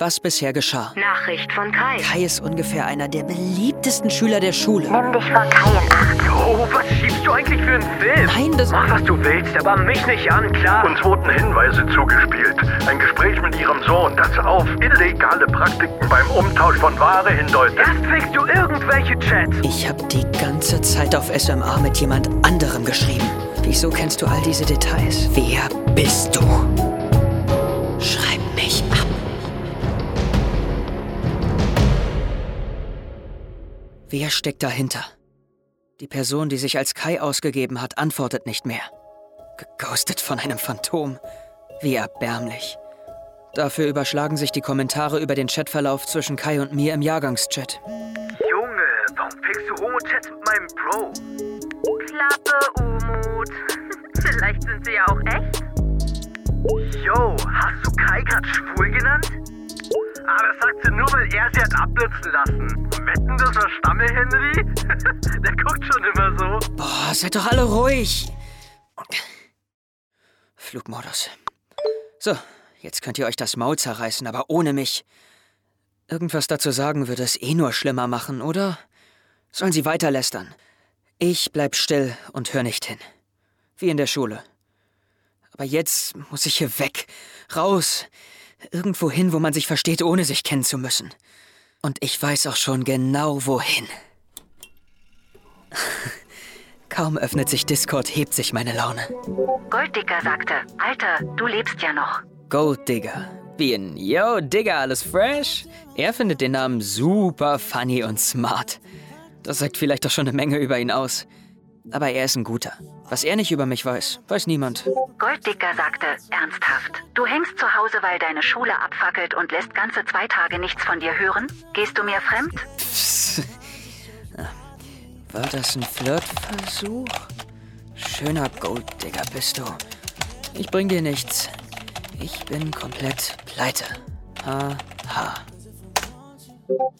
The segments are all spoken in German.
was bisher geschah. Nachricht von Kai. Kai ist ungefähr einer der beliebtesten Schüler der Schule. Nimm dich vor Kai in Acht. Oh, was schiebst du eigentlich für einen Film? Nein, das... Mach, was du willst, aber mich nicht an, klar? Uns wurden Hinweise zugespielt. Ein Gespräch mit Ihrem Sohn, das auf illegale Praktiken beim Umtausch von Ware hindeutet. Erst kriegst du irgendwelche Chats. Ich habe die ganze Zeit auf SMA mit jemand anderem geschrieben. Wieso kennst du all diese Details? Wer bist du? Wer steckt dahinter? Die Person, die sich als Kai ausgegeben hat, antwortet nicht mehr. Geghostet von einem Phantom. Wie erbärmlich. Dafür überschlagen sich die Kommentare über den Chatverlauf zwischen Kai und mir im Jahrgangschat. Junge, warum pickst du Homo-Chats mit meinem Bro? Klappe, Umut. Vielleicht sind sie ja auch echt. Yo, hast du Kai grad schwul genannt? Ah, das sagt sie nur, weil er sie hat abblitzen lassen. Wetten, das war Stammel, Henry? Der guckt schon immer so. Boah, seid doch alle ruhig. Flugmodus. So, jetzt könnt ihr euch das Maul zerreißen, aber ohne mich. Irgendwas dazu sagen würde es eh nur schlimmer machen, oder? Sollen sie weiter lästern? Ich bleib still und hör nicht hin. Wie in der Schule. Aber jetzt muss ich hier weg. Raus. Irgendwo hin, wo man sich versteht, ohne sich kennen zu müssen. Und ich weiß auch schon genau wohin. Kaum öffnet sich Discord, hebt sich meine Laune. Golddicker sagte, Alter, du lebst ja noch. Gold Digger. Wie in Yo, Digger, alles fresh? Er findet den Namen super funny und smart. Das sagt vielleicht doch schon eine Menge über ihn aus. Aber er ist ein guter. Was er nicht über mich weiß, weiß niemand. Golddicker sagte, ernsthaft, du hängst zu Hause, weil deine Schule abfackelt und lässt ganze zwei Tage nichts von dir hören? Gehst du mir fremd? Psst. War das ein Flirtversuch? Schöner Golddigger bist du. Ich bring dir nichts. Ich bin komplett pleite. Ha, ha.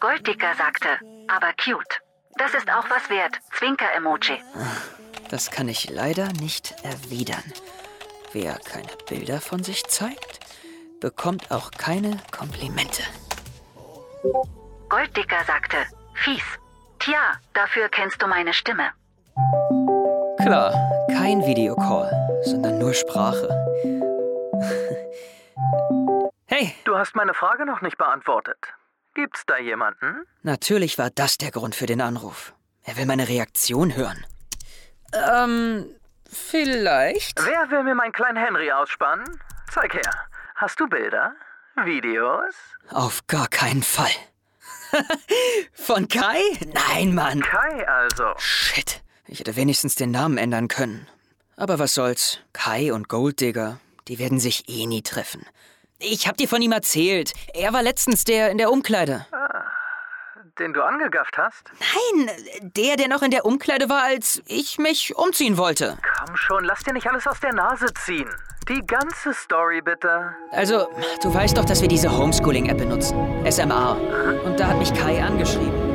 Golddicker sagte, aber cute. Das ist auch was wert. Zwinker-Emoji. Das kann ich leider nicht erwidern. Wer keine Bilder von sich zeigt, bekommt auch keine Komplimente. Golddicker sagte, fies. Tja, dafür kennst du meine Stimme. Klar, kein Videocall, sondern nur Sprache. hey, Du hast meine Frage noch nicht beantwortet. Gibt's da jemanden? natürlich war das der Grund für den Anruf. Er will meine Reaktion hören. Ähm, vielleicht? Wer will mir meinen kleinen Henry ausspannen? Zeig her. Hast du Bilder? Videos? Auf gar keinen Fall. Von Kai? Nein, Mann. Kai also. Shit. Ich hätte wenigstens den Namen ändern können. Aber was soll's? Kai und Golddigger, die werden sich eh nie treffen. Ich hab dir von ihm erzählt. Er war letztens der in der Umkleide. Den du angegafft hast? Nein, der, der noch in der Umkleide war, als ich mich umziehen wollte. Komm schon, lass dir nicht alles aus der Nase ziehen. Die ganze Story bitte. Also, du weißt doch, dass wir diese Homeschooling-App benutzen. SMA. Und da hat mich Kai angeschrieben.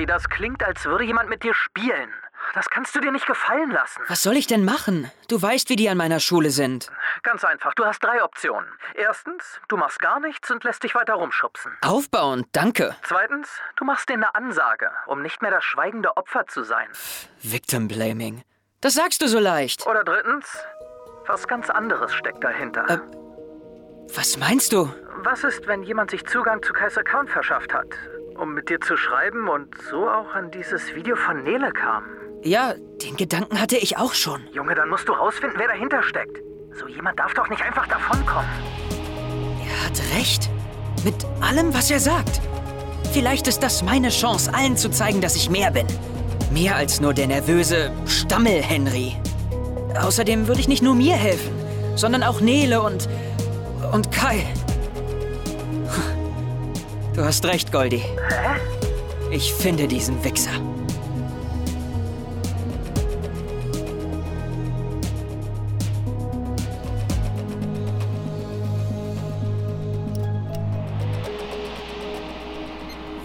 Henry, das klingt, als würde jemand mit dir spielen. Das kannst du dir nicht gefallen lassen. Was soll ich denn machen? Du weißt, wie die an meiner Schule sind. Ganz einfach, du hast drei Optionen. Erstens, du machst gar nichts und lässt dich weiter rumschubsen. Aufbauend, danke. Zweitens, du machst denen eine Ansage, um nicht mehr das schweigende Opfer zu sein. Victim Blaming. Das sagst du so leicht. Oder drittens, was ganz anderes steckt dahinter. Äh. Was meinst du? Was ist, wenn jemand sich Zugang zu Kais Account verschafft hat, um mit dir zu schreiben und so auch an dieses Video von Nele kam? Ja, den Gedanken hatte ich auch schon. Junge, dann musst du rausfinden, wer dahinter steckt. So jemand darf doch nicht einfach davonkommen. Er hat recht. Mit allem, was er sagt. Vielleicht ist das meine Chance, allen zu zeigen, dass ich mehr bin. Mehr als nur der nervöse Stammel-Henry. Außerdem würde ich nicht nur mir helfen, sondern auch Nele und. und Kai. Du hast recht, Goldie. Hä? Ich finde diesen Wichser.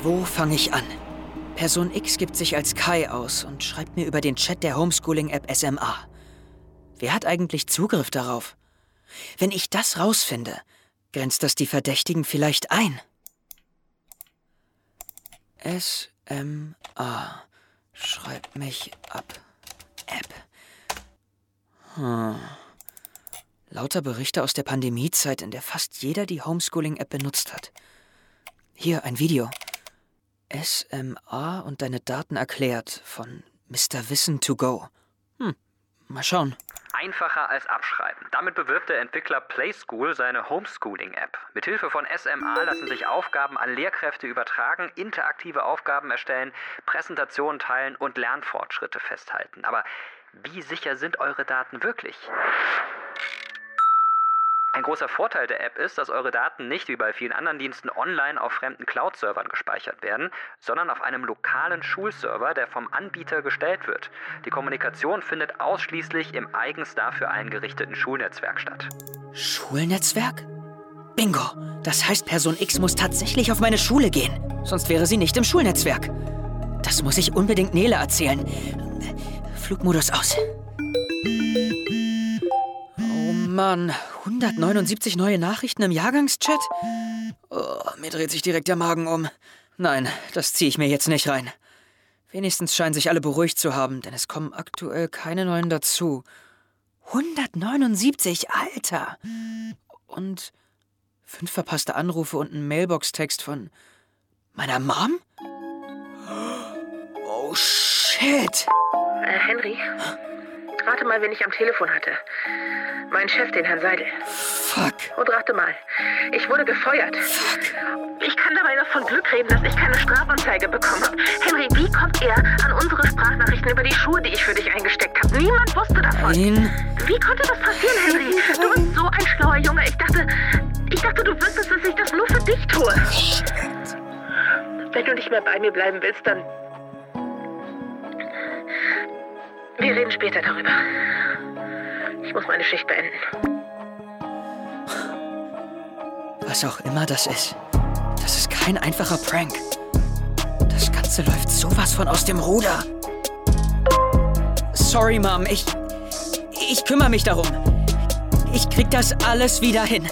Wo fange ich an? Person X gibt sich als Kai aus und schreibt mir über den Chat der Homeschooling-App SMA. Wer hat eigentlich Zugriff darauf? Wenn ich das rausfinde, grenzt das die Verdächtigen vielleicht ein. SMA. Schreibt mich ab. App. Hm. Lauter Berichte aus der Pandemiezeit, in der fast jeder die Homeschooling-App benutzt hat. Hier ein Video. SMA und deine Daten erklärt von Mr. Wissen to go. Hm, mal schauen. Einfacher als abschreiben. Damit bewirbt der Entwickler PlaySchool seine Homeschooling-App. Mithilfe von SMA lassen sich Aufgaben an Lehrkräfte übertragen, interaktive Aufgaben erstellen, Präsentationen teilen und Lernfortschritte festhalten. Aber wie sicher sind eure Daten wirklich? Ein großer Vorteil der App ist, dass eure Daten nicht wie bei vielen anderen Diensten online auf fremden Cloud-Servern gespeichert werden, sondern auf einem lokalen Schulserver, der vom Anbieter gestellt wird. Die Kommunikation findet ausschließlich im eigens dafür eingerichteten Schulnetzwerk statt. Schulnetzwerk? Bingo! Das heißt, Person X muss tatsächlich auf meine Schule gehen. Sonst wäre sie nicht im Schulnetzwerk. Das muss ich unbedingt Nele erzählen. Flugmodus aus. Oh Mann, 179 neue Nachrichten im Jahrgangschat? Oh, mir dreht sich direkt der Magen um. Nein, das ziehe ich mir jetzt nicht rein. Wenigstens scheinen sich alle beruhigt zu haben, denn es kommen aktuell keine neuen dazu. 179, Alter! Und fünf verpasste Anrufe und ein Mailbox-Text von meiner Mom? Oh shit! Äh, Henry, rate mal, wen ich am Telefon hatte. Mein Chef, den Herrn Seidel. Fuck. Und rate mal, ich wurde gefeuert. Ich kann dabei noch von Glück reden, dass ich keine Strafanzeige bekommen habe. Henry, wie kommt er an unsere Sprachnachrichten über die Schuhe, die ich für dich eingesteckt habe? Niemand wusste davon. Nein. Wie konnte das passieren, Henry? Du bist so ein schlauer Junge. Ich dachte, ich dachte, du wüsstest, dass ich das nur für dich tue. Wenn du nicht mehr bei mir bleiben willst, dann... Wir reden später darüber. Ich muss meine Schicht beenden. Was auch immer das ist. Das ist kein einfacher Prank. Das Ganze läuft sowas von aus dem Ruder. Sorry, Mom. Ich. Ich kümmere mich darum. Ich krieg das alles wieder hin.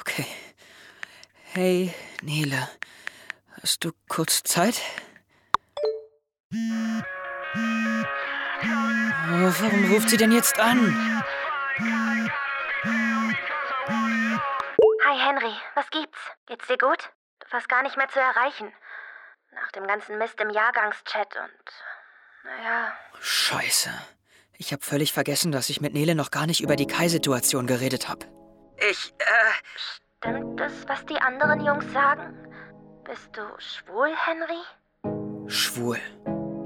Okay. Hey, Nele. Hast du kurz Zeit? Warum ruft sie denn jetzt an? Hi Henry, was gibt's? Geht's dir gut? Du warst gar nicht mehr zu erreichen. Nach dem ganzen Mist im Jahrgangschat und. Naja. Scheiße. Ich habe völlig vergessen, dass ich mit Nele noch gar nicht über die Kai-Situation geredet habe. Ich, äh. Stimmt es, was die anderen Jungs sagen? Bist du schwul, Henry? Schwul.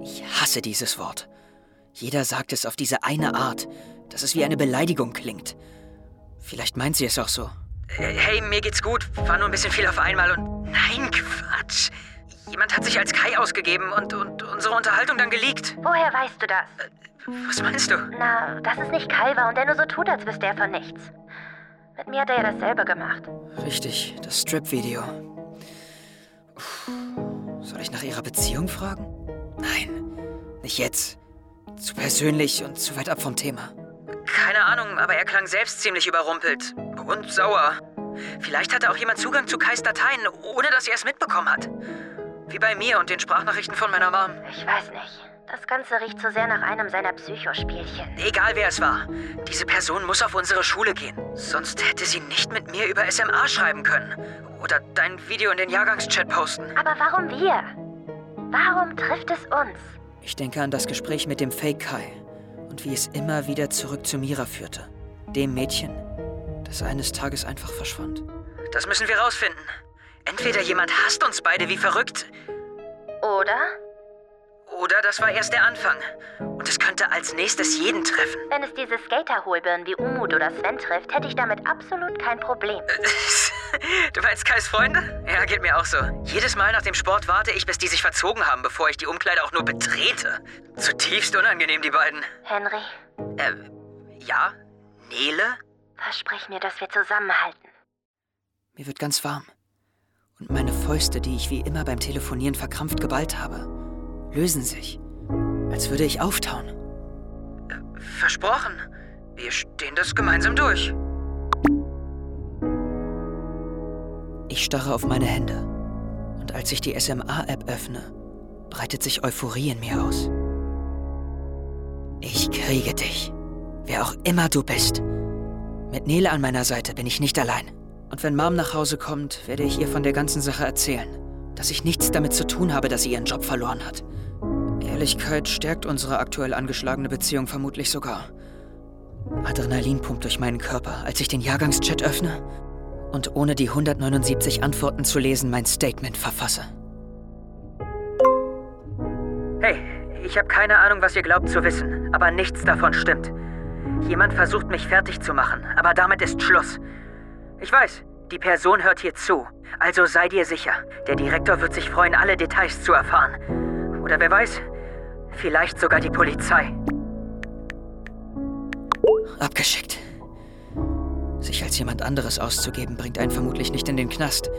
Ich hasse dieses Wort. Jeder sagt es auf diese eine Art, dass es wie eine Beleidigung klingt. Vielleicht meint sie es auch so. Hey, mir geht's gut. War nur ein bisschen viel auf einmal und. Nein, Quatsch. Jemand hat sich als Kai ausgegeben und, und unsere Unterhaltung dann geleakt. Woher weißt du das? Was meinst du? Na, dass es nicht Kai war und der nur so tut, als wüsste er von nichts. Mit mir hat er ja dasselbe gemacht. Richtig, das Strip-Video. Soll ich nach ihrer Beziehung fragen? Nein, nicht jetzt. Zu persönlich und zu weit ab vom Thema. Keine Ahnung, aber er klang selbst ziemlich überrumpelt. Und sauer. Vielleicht hatte auch jemand Zugang zu Kais Dateien, ohne dass er es mitbekommen hat. Wie bei mir und den Sprachnachrichten von meiner Mom. Ich weiß nicht. Das Ganze riecht so sehr nach einem seiner Psychospielchen. Egal wer es war. Diese Person muss auf unsere Schule gehen. Sonst hätte sie nicht mit mir über SMA schreiben können. Oder dein Video in den Jahrgangschat posten. Aber warum wir? Warum trifft es uns? Ich denke an das Gespräch mit dem Fake Kai und wie es immer wieder zurück zu Mira führte. Dem Mädchen, das eines Tages einfach verschwand. Das müssen wir rausfinden. Entweder jemand hasst uns beide wie verrückt, Oder? oder das war erst der Anfang. Und es könnte als nächstes jeden treffen. Wenn es diese Skater-Hohlbirnen wie Umut oder Sven trifft, hätte ich damit absolut kein Problem. Du meinst Kais Freunde? Ja, geht mir auch so. Jedes Mal nach dem Sport warte ich, bis die sich verzogen haben, bevor ich die Umkleide auch nur betrete. Zutiefst unangenehm, die beiden. Henry, Äh, ja? Nele? versprich mir, dass wir zusammenhalten. Mir wird ganz warm. Und meine Fäuste, die ich wie immer beim Telefonieren verkrampft geballt habe, lösen sich, als würde ich auftauen. Äh, versprochen. Wir stehen das gemeinsam durch. Ich starre auf meine Hände. Und als ich die SMA-App öffne, breitet sich Euphorie in mir aus. Ich kriege dich. Wer auch immer du bist. Mit Nele an meiner Seite bin ich nicht allein. Und wenn Mom nach Hause kommt, werde ich ihr von der ganzen Sache erzählen. Dass ich nichts damit zu tun habe, dass sie ihren Job verloren hat. Ehrlichkeit stärkt unsere aktuell angeschlagene Beziehung vermutlich sogar. Adrenalin pumpt durch meinen Körper, als ich den Jahrgangschat öffne und ohne die 179 Antworten zu lesen mein Statement verfasse. Hey, ich habe keine Ahnung, was ihr glaubt zu wissen, aber nichts davon stimmt. Jemand versucht mich fertig zu machen, aber damit ist Schluss. Ich weiß, die Person hört hier zu, also sei dir sicher, der Direktor wird sich freuen, alle Details zu erfahren. Oder wer weiß, vielleicht sogar die Polizei. Abgeschickt. Sich als jemand anderes auszugeben, bringt einen vermutlich nicht in den Knast.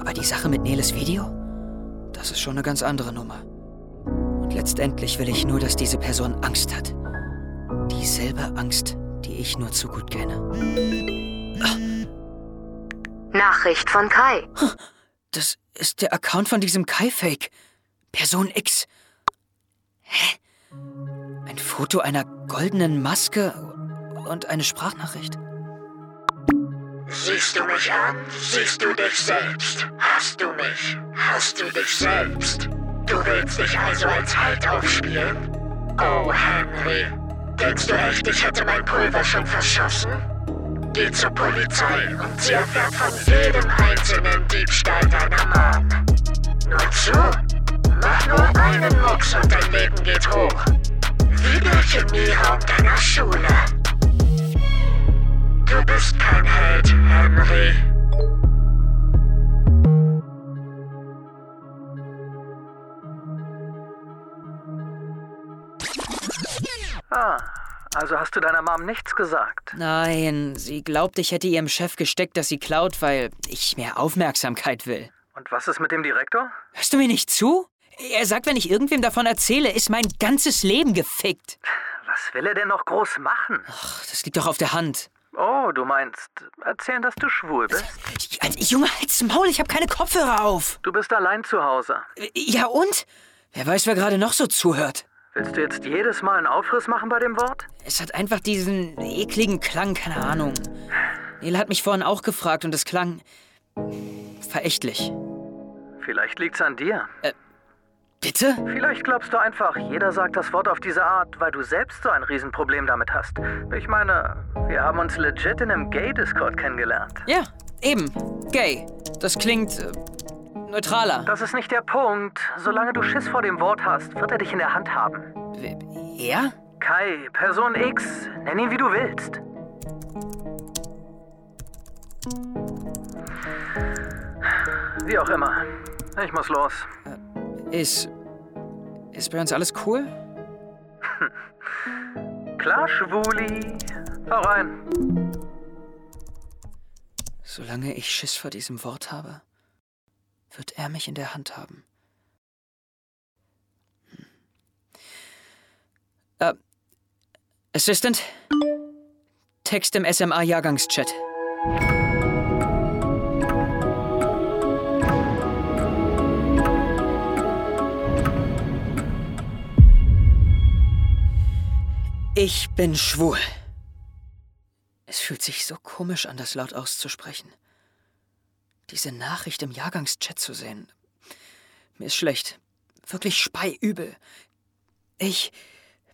Aber die Sache mit Neles Video? Das ist schon eine ganz andere Nummer. Und letztendlich will ich nur, dass diese Person Angst hat. Dieselbe Angst, die ich nur zu gut kenne. Nachricht von Kai. Das ist der Account von diesem Kai-Fake. Person X. Hä? Ein Foto einer goldenen Maske und eine Sprachnachricht. Siehst du mich an? Siehst du dich selbst? Hast du mich? Hast du dich selbst? Du willst dich also als Halt aufspielen? Oh, Henry. Denkst du echt, ich hätte mein Pulver schon verschossen? Geh zur Polizei und sie erfährt von jedem einzelnen Diebstahl deiner Mom. Nur zu. Mach nur einen Mucks und dein Leben geht hoch. Wie der Chemieraum deiner Schule. Du bist kein Held, Henry. Ah, also hast du deiner Mom nichts gesagt? Nein, sie glaubt, ich hätte ihrem Chef gesteckt, dass sie klaut, weil ich mehr Aufmerksamkeit will. Und was ist mit dem Direktor? Hörst du mir nicht zu? Er sagt, wenn ich irgendwem davon erzähle, ist mein ganzes Leben gefickt. Was will er denn noch groß machen? Ach, das liegt doch auf der Hand. Oh, du meinst erzählen, dass du schwul bist? Junge, halt's Maul, ich habe keine Kopfhörer auf. Du bist allein zu Hause. Ja und? Wer weiß, wer gerade noch so zuhört. Willst du jetzt jedes Mal einen Aufriss machen bei dem Wort? Es hat einfach diesen ekligen Klang, keine Ahnung. Nele hat mich vorhin auch gefragt und es klang verächtlich. Vielleicht liegt's an dir. Äh, bitte? Vielleicht glaubst du einfach, jeder sagt das Wort auf diese Art, weil du selbst so ein Riesenproblem damit hast. Ich meine, wir haben uns legit in einem Gay-Discord kennengelernt. Ja, eben. Gay. Das klingt äh, neutraler. Das ist nicht der Punkt. Solange du Schiss vor dem Wort hast, wird er dich in der Hand haben. Er? Kai, Person X, nenn ihn wie du willst. Wie auch immer. Ich muss los. Ist. Ist bei uns alles cool? Klar, Schwuli. Hau rein. Solange ich Schiss vor diesem Wort habe, wird er mich in der Hand haben. Hm. Äh, Assistant? Text im SMA-Jahrgangschat. Ich bin schwul. Es fühlt sich so komisch an, das laut auszusprechen. Diese Nachricht im Jahrgangschat zu sehen. Mir ist schlecht. Wirklich speiübel. Ich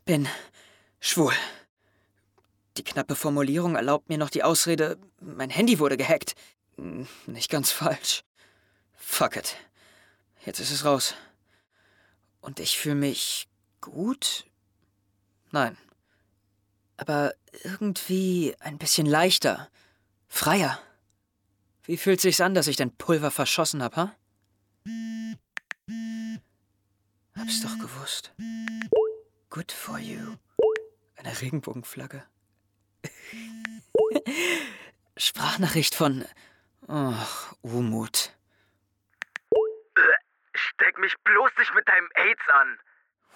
bin schwul. Die knappe Formulierung erlaubt mir noch die Ausrede, mein Handy wurde gehackt. Nicht ganz falsch. Fuck it. Jetzt ist es raus. Und ich fühle mich gut? Nein. Aber irgendwie ein bisschen leichter, freier. Wie fühlt sich's an, dass ich dein Pulver verschossen hab, ha? Hab's doch gewusst. Good for you. Eine Regenbogenflagge. Sprachnachricht von Ach, Umut. Steck mich bloß nicht mit deinem AIDS an.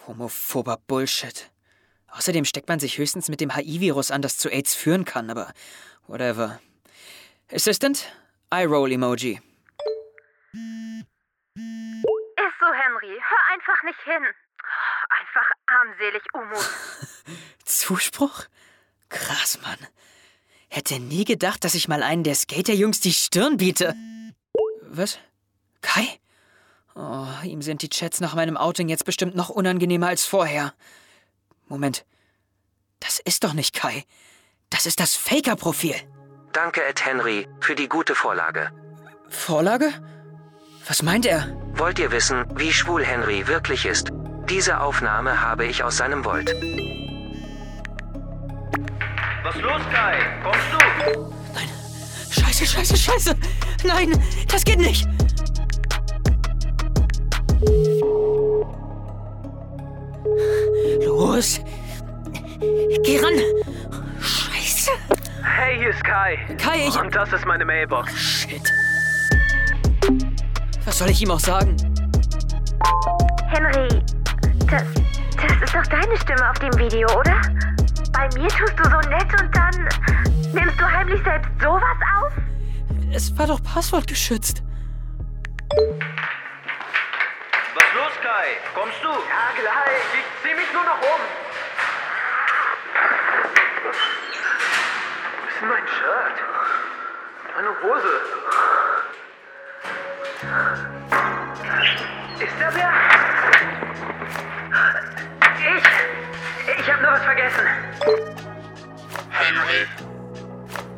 Homophober Bullshit. Außerdem steckt man sich höchstens mit dem HIV-Virus an, das zu AIDS führen kann, aber whatever. Assistant, Eye-Roll-Emoji. Ist so, Henry. Hör einfach nicht hin. Einfach armselig, Umut. Zuspruch? Krass, Mann. Hätte nie gedacht, dass ich mal einen der Skaterjungs die Stirn biete. Was? Kai? Oh, ihm sind die Chats nach meinem Outing jetzt bestimmt noch unangenehmer als vorher. Moment. Das ist doch nicht Kai. Das ist das Faker-Profil. Danke, Ed Henry, für die gute Vorlage. Vorlage? Was meint er? Wollt ihr wissen, wie schwul Henry wirklich ist? Diese Aufnahme habe ich aus seinem Volt. Was los, Kai? Kommst du? Nein. Scheiße, scheiße, scheiße. Nein, das geht nicht. Los. Geh ran. Scheiße. Hey, hier ist Kai. Kai, ich... Und das ist meine Mailbox. Shit. Was soll ich ihm auch sagen? Henry, das, das ist doch deine Stimme auf dem Video, oder? Bei mir tust du so nett und dann nimmst du heimlich selbst sowas auf? Es war doch passwortgeschützt. Kai? Kommst du? Ja, gleich. Ich zieh mich nur noch um. Wo ist denn mein Shirt? Meine Hose. Ist er wer? Ich. Ich hab nur was vergessen. Henry,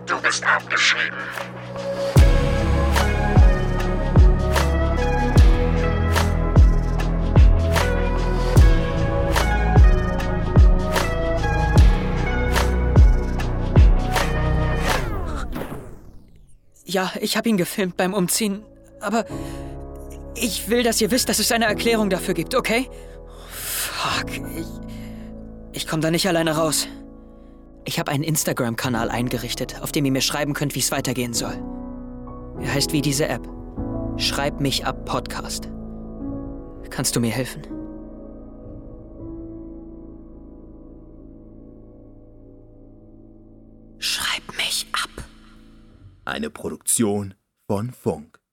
du bist abgeschrieben. Ja, ich habe ihn gefilmt beim Umziehen, aber ich will, dass ihr wisst, dass es eine Erklärung dafür gibt, okay? Fuck, ich, ich komme da nicht alleine raus. Ich habe einen Instagram-Kanal eingerichtet, auf dem ihr mir schreiben könnt, wie es weitergehen soll. Er heißt wie diese App. Schreib mich ab Podcast. Kannst du mir helfen? Eine Produktion von Funk.